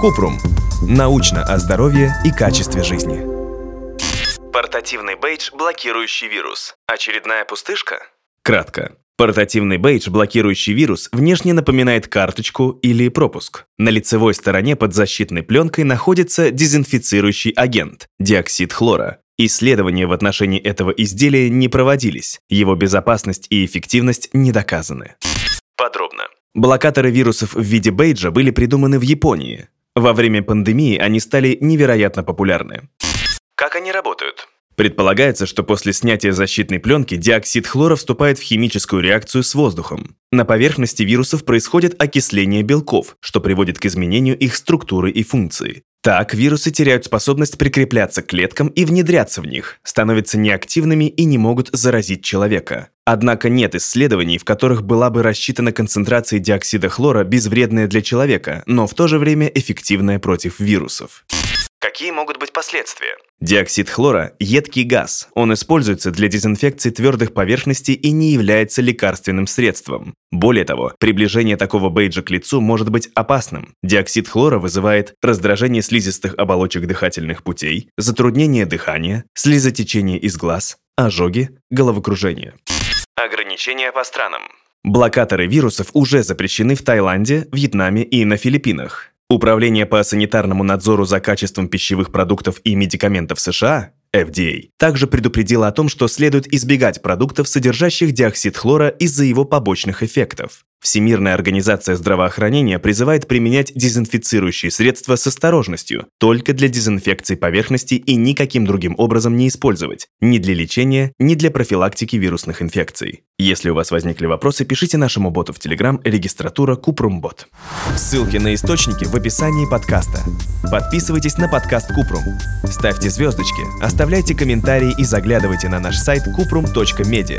Купрум. Научно о здоровье и качестве жизни. Портативный бейдж, блокирующий вирус. Очередная пустышка? Кратко. Портативный бейдж, блокирующий вирус, внешне напоминает карточку или пропуск. На лицевой стороне под защитной пленкой находится дезинфицирующий агент – диоксид хлора. Исследования в отношении этого изделия не проводились, его безопасность и эффективность не доказаны. Подробно. Блокаторы вирусов в виде бейджа были придуманы в Японии. Во время пандемии они стали невероятно популярны. Как они работают? Предполагается, что после снятия защитной пленки диоксид хлора вступает в химическую реакцию с воздухом. На поверхности вирусов происходит окисление белков, что приводит к изменению их структуры и функции. Так, вирусы теряют способность прикрепляться к клеткам и внедряться в них, становятся неактивными и не могут заразить человека. Однако нет исследований, в которых была бы рассчитана концентрация диоксида хлора безвредная для человека, но в то же время эффективная против вирусов. Какие могут быть последствия? Диоксид хлора – едкий газ. Он используется для дезинфекции твердых поверхностей и не является лекарственным средством. Более того, приближение такого бейджа к лицу может быть опасным. Диоксид хлора вызывает раздражение слизистых оболочек дыхательных путей, затруднение дыхания, слезотечение из глаз, ожоги, головокружение. Ограничения по странам. Блокаторы вирусов уже запрещены в Таиланде, Вьетнаме и на Филиппинах. Управление по санитарному надзору за качеством пищевых продуктов и медикаментов США FDA, также предупредило о том, что следует избегать продуктов, содержащих диоксид хлора из-за его побочных эффектов. Всемирная организация здравоохранения призывает применять дезинфицирующие средства с осторожностью, только для дезинфекции поверхностей и никаким другим образом не использовать, ни для лечения, ни для профилактики вирусных инфекций. Если у вас возникли вопросы, пишите нашему боту в Telegram регистратура Купрумбот. Ссылки на источники в описании подкаста. Подписывайтесь на подкаст Купрум. Ставьте звездочки, оставляйте комментарии и заглядывайте на наш сайт kuprum.media.